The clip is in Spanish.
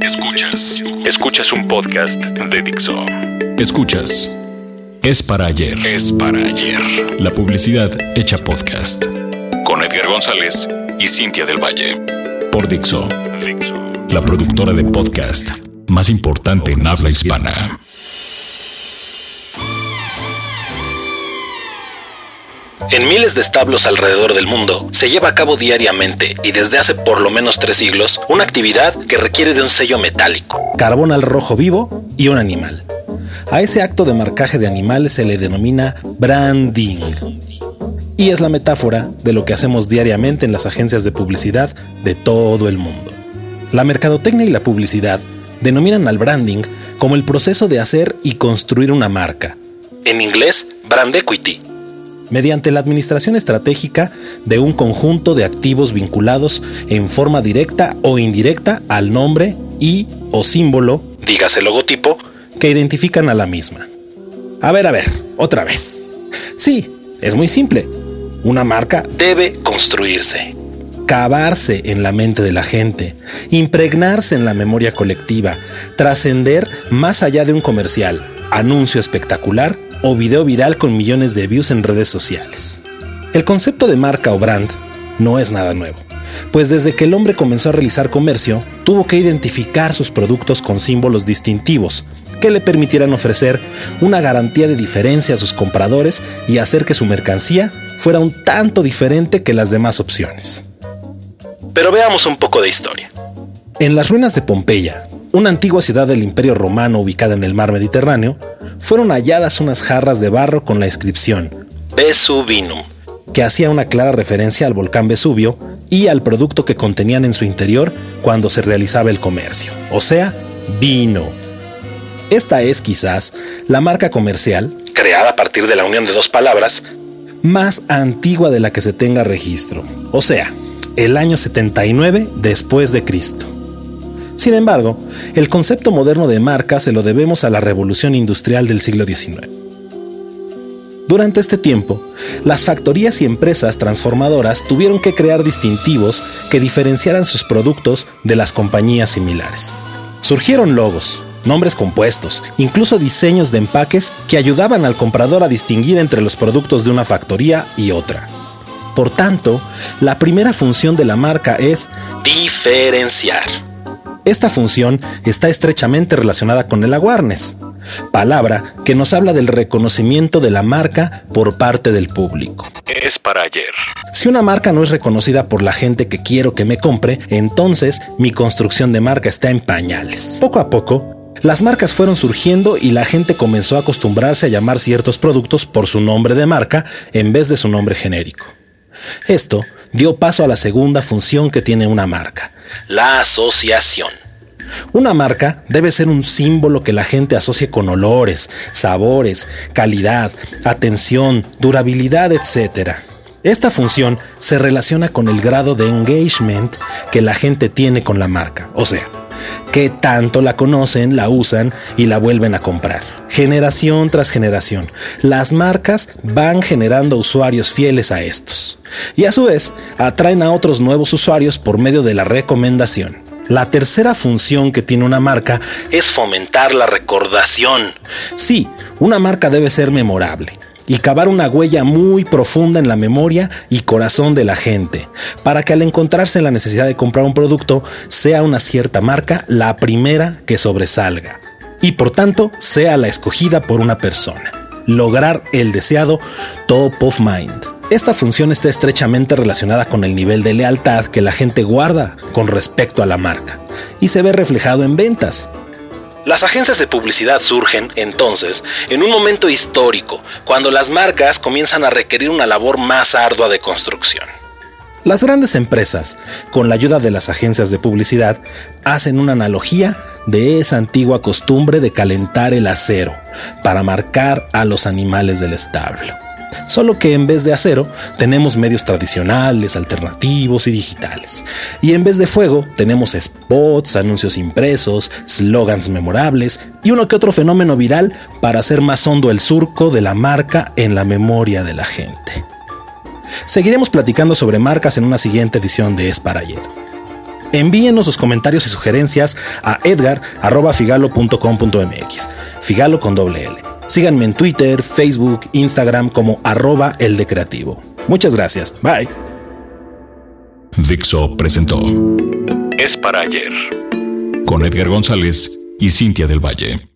Escuchas. Escuchas un podcast de Dixo. Escuchas. Es para ayer. Es para ayer. La publicidad hecha podcast. Con Edgar González y Cintia del Valle. Por Dixo. La productora de podcast más importante en habla hispana. En miles de establos alrededor del mundo se lleva a cabo diariamente y desde hace por lo menos tres siglos una actividad que requiere de un sello metálico, carbón al rojo vivo y un animal. A ese acto de marcaje de animales se le denomina branding. Y es la metáfora de lo que hacemos diariamente en las agencias de publicidad de todo el mundo. La mercadotecnia y la publicidad denominan al branding como el proceso de hacer y construir una marca. En inglés, brand equity mediante la administración estratégica de un conjunto de activos vinculados en forma directa o indirecta al nombre y o símbolo, dígase logotipo, que identifican a la misma. A ver, a ver, otra vez. Sí, es muy simple. Una marca debe construirse, cavarse en la mente de la gente, impregnarse en la memoria colectiva, trascender más allá de un comercial, anuncio espectacular o video viral con millones de views en redes sociales. El concepto de marca o brand no es nada nuevo, pues desde que el hombre comenzó a realizar comercio, tuvo que identificar sus productos con símbolos distintivos que le permitieran ofrecer una garantía de diferencia a sus compradores y hacer que su mercancía fuera un tanto diferente que las demás opciones. Pero veamos un poco de historia. En las ruinas de Pompeya, una antigua ciudad del Imperio Romano ubicada en el mar Mediterráneo, fueron halladas unas jarras de barro con la inscripción Vesuvinum, que hacía una clara referencia al volcán Vesubio y al producto que contenían en su interior cuando se realizaba el comercio, o sea, vino. Esta es quizás la marca comercial, creada a partir de la unión de dos palabras, más antigua de la que se tenga registro, o sea, el año 79 después de Cristo. Sin embargo, el concepto moderno de marca se lo debemos a la revolución industrial del siglo XIX. Durante este tiempo, las factorías y empresas transformadoras tuvieron que crear distintivos que diferenciaran sus productos de las compañías similares. Surgieron logos, nombres compuestos, incluso diseños de empaques que ayudaban al comprador a distinguir entre los productos de una factoría y otra. Por tanto, la primera función de la marca es diferenciar. Esta función está estrechamente relacionada con el awareness, palabra que nos habla del reconocimiento de la marca por parte del público. Es para ayer. Si una marca no es reconocida por la gente que quiero que me compre, entonces mi construcción de marca está en pañales. Poco a poco, las marcas fueron surgiendo y la gente comenzó a acostumbrarse a llamar ciertos productos por su nombre de marca en vez de su nombre genérico. Esto dio paso a la segunda función que tiene una marca, la asociación. Una marca debe ser un símbolo que la gente asocie con olores, sabores, calidad, atención, durabilidad, etc. Esta función se relaciona con el grado de engagement que la gente tiene con la marca, o sea, que tanto la conocen, la usan y la vuelven a comprar. Generación tras generación, las marcas van generando usuarios fieles a estos y a su vez atraen a otros nuevos usuarios por medio de la recomendación. La tercera función que tiene una marca es fomentar la recordación. Sí, una marca debe ser memorable y cavar una huella muy profunda en la memoria y corazón de la gente, para que al encontrarse en la necesidad de comprar un producto, sea una cierta marca la primera que sobresalga, y por tanto sea la escogida por una persona. Lograr el deseado top of mind. Esta función está estrechamente relacionada con el nivel de lealtad que la gente guarda con respecto a la marca y se ve reflejado en ventas. Las agencias de publicidad surgen, entonces, en un momento histórico, cuando las marcas comienzan a requerir una labor más ardua de construcción. Las grandes empresas, con la ayuda de las agencias de publicidad, hacen una analogía de esa antigua costumbre de calentar el acero para marcar a los animales del establo. Solo que en vez de acero tenemos medios tradicionales, alternativos y digitales. Y en vez de fuego tenemos spots, anuncios impresos, slogans memorables y uno que otro fenómeno viral para hacer más hondo el surco de la marca en la memoria de la gente. Seguiremos platicando sobre marcas en una siguiente edición de Es para ayer. Envíenos sus comentarios y sugerencias a edgar.figalo.com.mx. Figalo con doble L. Síganme en Twitter, Facebook, Instagram como arroba el de creativo. Muchas gracias. Bye. Dixo presentó Es para ayer con Edgar González y Cintia del Valle.